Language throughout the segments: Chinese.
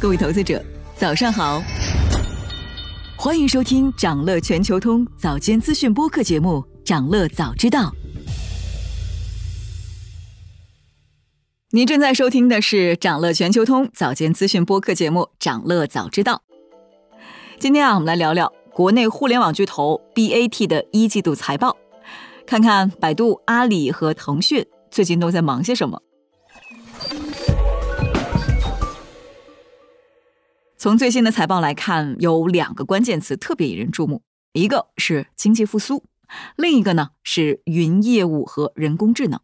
各位投资者，早上好！欢迎收听长乐全球通早间资讯播客节目《长乐早知道》。您正在收听的是长乐全球通早间资讯播客节目《长乐早知道》。今天啊，我们来聊聊国内互联网巨头 BAT 的一季度财报，看看百度、阿里和腾讯最近都在忙些什么。从最新的财报来看，有两个关键词特别引人注目，一个是经济复苏，另一个呢是云业务和人工智能。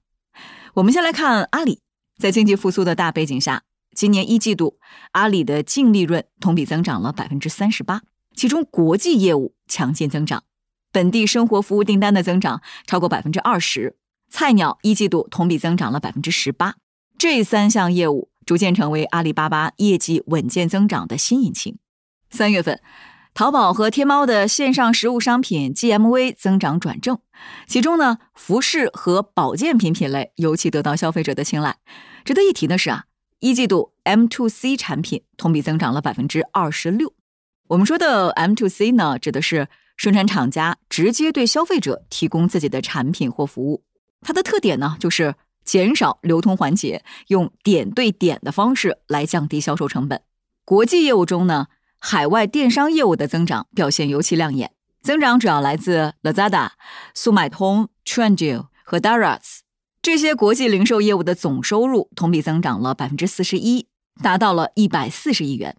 我们先来看阿里。在经济复苏的大背景下，今年一季度阿里的净利润同比增长了百分之三十八，其中国际业务强劲增长，本地生活服务订单的增长超过百分之二十。菜鸟一季度同比增长了百分之十八，这三项业务逐渐成为阿里巴巴业绩稳健增长的新引擎。三月份，淘宝和天猫的线上实物商品 GMV 增长转正。其中呢，服饰和保健品品类尤其得到消费者的青睐。值得一提的是啊，一季度 M to C 产品同比增长了百分之二十六。我们说的 M to C 呢，指的是生产厂家直接对消费者提供自己的产品或服务。它的特点呢，就是减少流通环节，用点对点的方式来降低销售成本。国际业务中呢，海外电商业务的增长表现尤其亮眼。增长主要来自 Lazada、速卖通、Trendyol 和 Daraz 这些国际零售业务的总收入同比增长了百分之四十一，达到了一百四十亿元。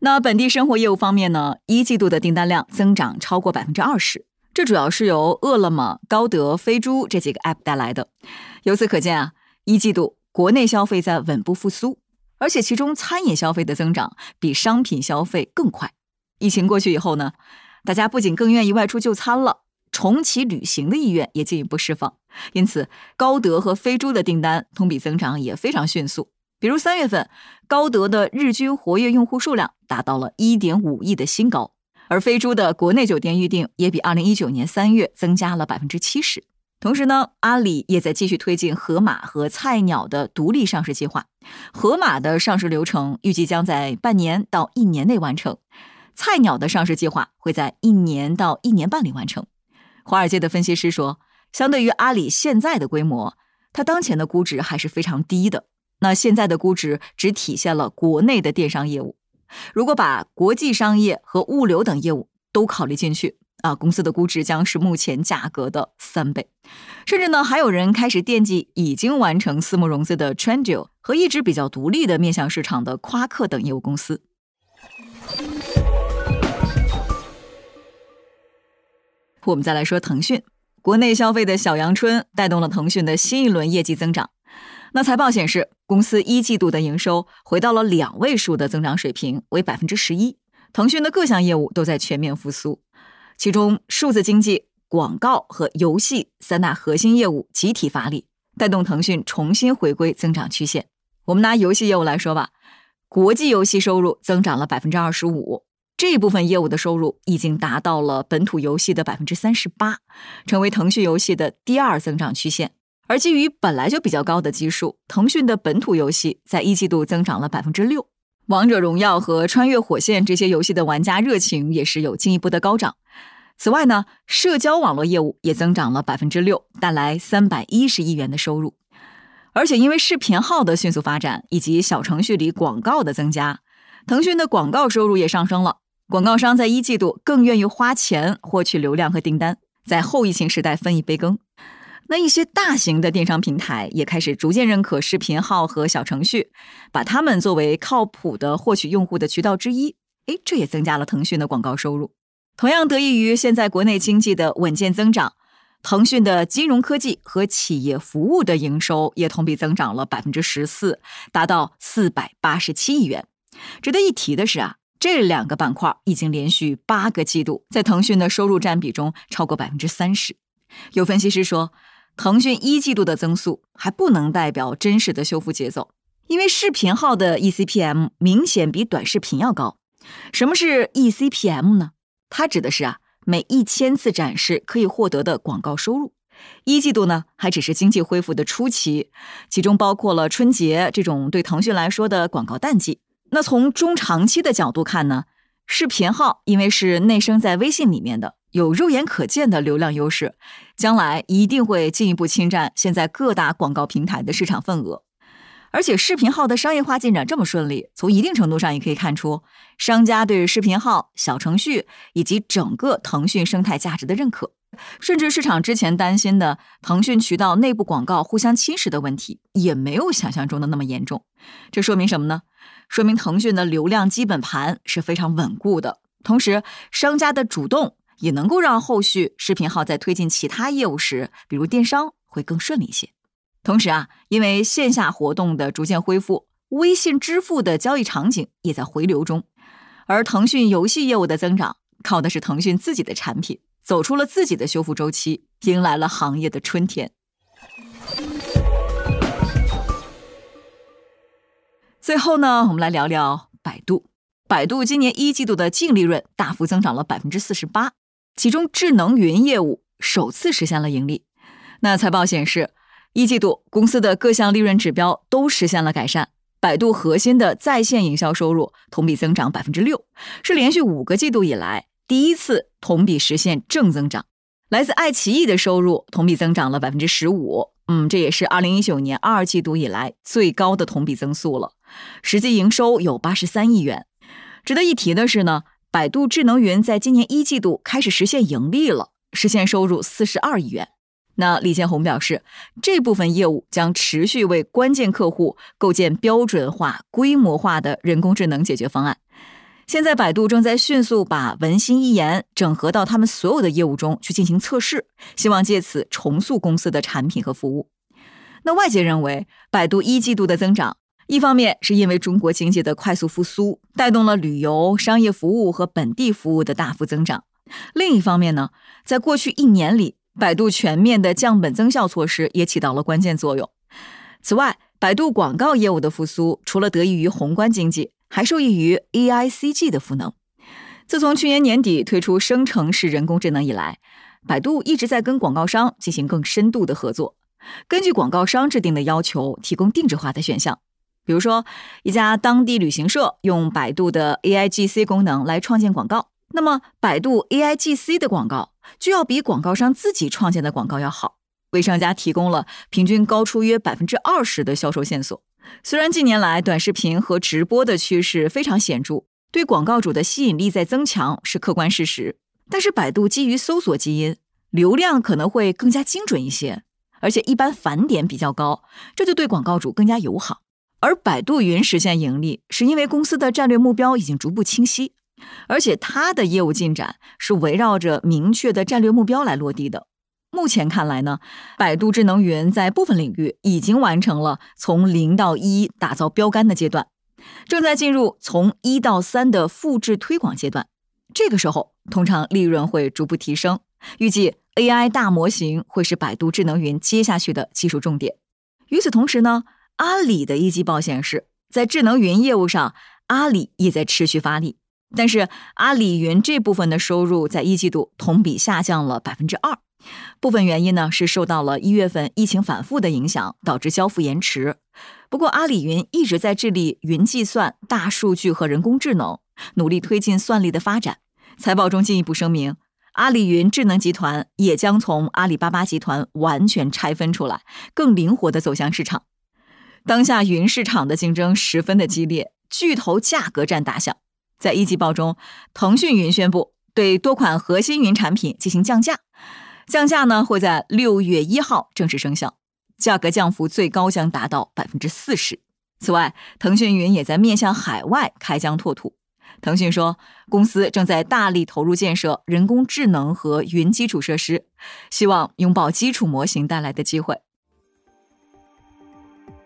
那本地生活业务方面呢？一季度的订单量增长超过百分之二十，这主要是由饿了么、高德、飞猪这几个 App 带来的。由此可见啊，一季度国内消费在稳步复苏，而且其中餐饮消费的增长比商品消费更快。疫情过去以后呢？大家不仅更愿意外出就餐了，重启旅行的意愿也进一步释放。因此，高德和飞猪的订单同比增长也非常迅速。比如三月份，高德的日均活跃用户数量达到了一点五亿的新高，而飞猪的国内酒店预订也比二零一九年三月增加了百分之七十。同时呢，阿里也在继续推进盒马和菜鸟的独立上市计划。盒马的上市流程预计将在半年到一年内完成。菜鸟的上市计划会在一年到一年半里完成。华尔街的分析师说，相对于阿里现在的规模，它当前的估值还是非常低的。那现在的估值只体现了国内的电商业务，如果把国际商业和物流等业务都考虑进去啊，公司的估值将是目前价格的三倍。甚至呢，还有人开始惦记已经完成私募融资的 Trendio 和一直比较独立的面向市场的夸克等业务公司。我们再来说腾讯，国内消费的小阳春带动了腾讯的新一轮业绩增长。那财报显示，公司一季度的营收回到了两位数的增长水平，为百分之十一。腾讯的各项业务都在全面复苏，其中数字经济、广告和游戏三大核心业务集体发力，带动腾讯重新回归增长曲线。我们拿游戏业务来说吧，国际游戏收入增长了百分之二十五。这部分业务的收入已经达到了本土游戏的百分之三十八，成为腾讯游戏的第二增长曲线。而基于本来就比较高的基数，腾讯的本土游戏在一季度增长了百分之六，王者荣耀和穿越火线这些游戏的玩家热情也是有进一步的高涨。此外呢，社交网络业务也增长了百分之六，带来三百一十亿元的收入。而且因为视频号的迅速发展以及小程序里广告的增加，腾讯的广告收入也上升了。广告商在一季度更愿意花钱获取流量和订单，在后疫情时代分一杯羹。那一些大型的电商平台也开始逐渐认可视频号和小程序，把它们作为靠谱的获取用户的渠道之一。诶，这也增加了腾讯的广告收入。同样得益于现在国内经济的稳健增长，腾讯的金融科技和企业服务的营收也同比增长了百分之十四，达到四百八十七亿元。值得一提的是啊。这两个板块已经连续八个季度在腾讯的收入占比中超过百分之三十。有分析师说，腾讯一季度的增速还不能代表真实的修复节奏，因为视频号的 eCPM 明显比短视频要高。什么是 eCPM 呢？它指的是啊，每一千次展示可以获得的广告收入。一季度呢还只是经济恢复的初期，其中包括了春节这种对腾讯来说的广告淡季。那从中长期的角度看呢，视频号因为是内生在微信里面的，有肉眼可见的流量优势，将来一定会进一步侵占现在各大广告平台的市场份额。而且视频号的商业化进展这么顺利，从一定程度上也可以看出商家对视频号、小程序以及整个腾讯生态价值的认可。甚至市场之前担心的腾讯渠道内部广告互相侵蚀的问题，也没有想象中的那么严重。这说明什么呢？说明腾讯的流量基本盘是非常稳固的。同时，商家的主动也能够让后续视频号在推进其他业务时，比如电商，会更顺利一些。同时啊，因为线下活动的逐渐恢复，微信支付的交易场景也在回流中，而腾讯游戏业务的增长，靠的是腾讯自己的产品走出了自己的修复周期，迎来了行业的春天。最后呢，我们来聊聊百度。百度今年一季度的净利润大幅增长了百分之四十八，其中智能云业务首次实现了盈利。那财报显示。一季度，公司的各项利润指标都实现了改善。百度核心的在线营销收入同比增长百分之六，是连续五个季度以来第一次同比实现正增长。来自爱奇艺的收入同比增长了百分之十五，嗯，这也是二零一九年二季度以来最高的同比增速了。实际营收有八十三亿元。值得一提的是呢，百度智能云在今年一季度开始实现盈利了，实现收入四十二亿元。那李建宏表示，这部分业务将持续为关键客户构建标准化、规模化的人工智能解决方案。现在，百度正在迅速把文心一言整合到他们所有的业务中去进行测试，希望借此重塑公司的产品和服务。那外界认为，百度一季度的增长，一方面是因为中国经济的快速复苏，带动了旅游、商业服务和本地服务的大幅增长；另一方面呢，在过去一年里，百度全面的降本增效措施也起到了关键作用。此外，百度广告业务的复苏，除了得益于宏观经济，还受益于 AICG 的赋能。自从去年年底推出生成式人工智能以来，百度一直在跟广告商进行更深度的合作，根据广告商制定的要求，提供定制化的选项。比如说，一家当地旅行社用百度的 AIGC 功能来创建广告。那么，百度 AIGC 的广告就要比广告商自己创建的广告要好，为商家提供了平均高出约百分之二十的销售线索。虽然近年来短视频和直播的趋势非常显著，对广告主的吸引力在增强是客观事实，但是百度基于搜索基因，流量可能会更加精准一些，而且一般返点比较高，这就对广告主更加友好。而百度云实现盈利，是因为公司的战略目标已经逐步清晰。而且它的业务进展是围绕着明确的战略目标来落地的。目前看来呢，百度智能云在部分领域已经完成了从零到一打造标杆的阶段，正在进入从一到三的复制推广阶段。这个时候，通常利润会逐步提升。预计 AI 大模型会是百度智能云接下去的技术重点。与此同时呢，阿里的一季报显示，在智能云业务上，阿里也在持续发力。但是阿里云这部分的收入在一季度同比下降了百分之二，部分原因呢是受到了一月份疫情反复的影响，导致交付延迟。不过阿里云一直在致力云计算、大数据和人工智能，努力推进算力的发展。财报中进一步声明，阿里云智能集团也将从阿里巴巴集团完全拆分出来，更灵活的走向市场。当下云市场的竞争十分的激烈，巨头价格战打响。在一季报中，腾讯云宣布对多款核心云产品进行降价，降价呢会在六月一号正式生效，价格降幅最高将达到百分之四十。此外，腾讯云也在面向海外开疆拓土。腾讯说，公司正在大力投入建设人工智能和云基础设施，希望拥抱基础模型带来的机会。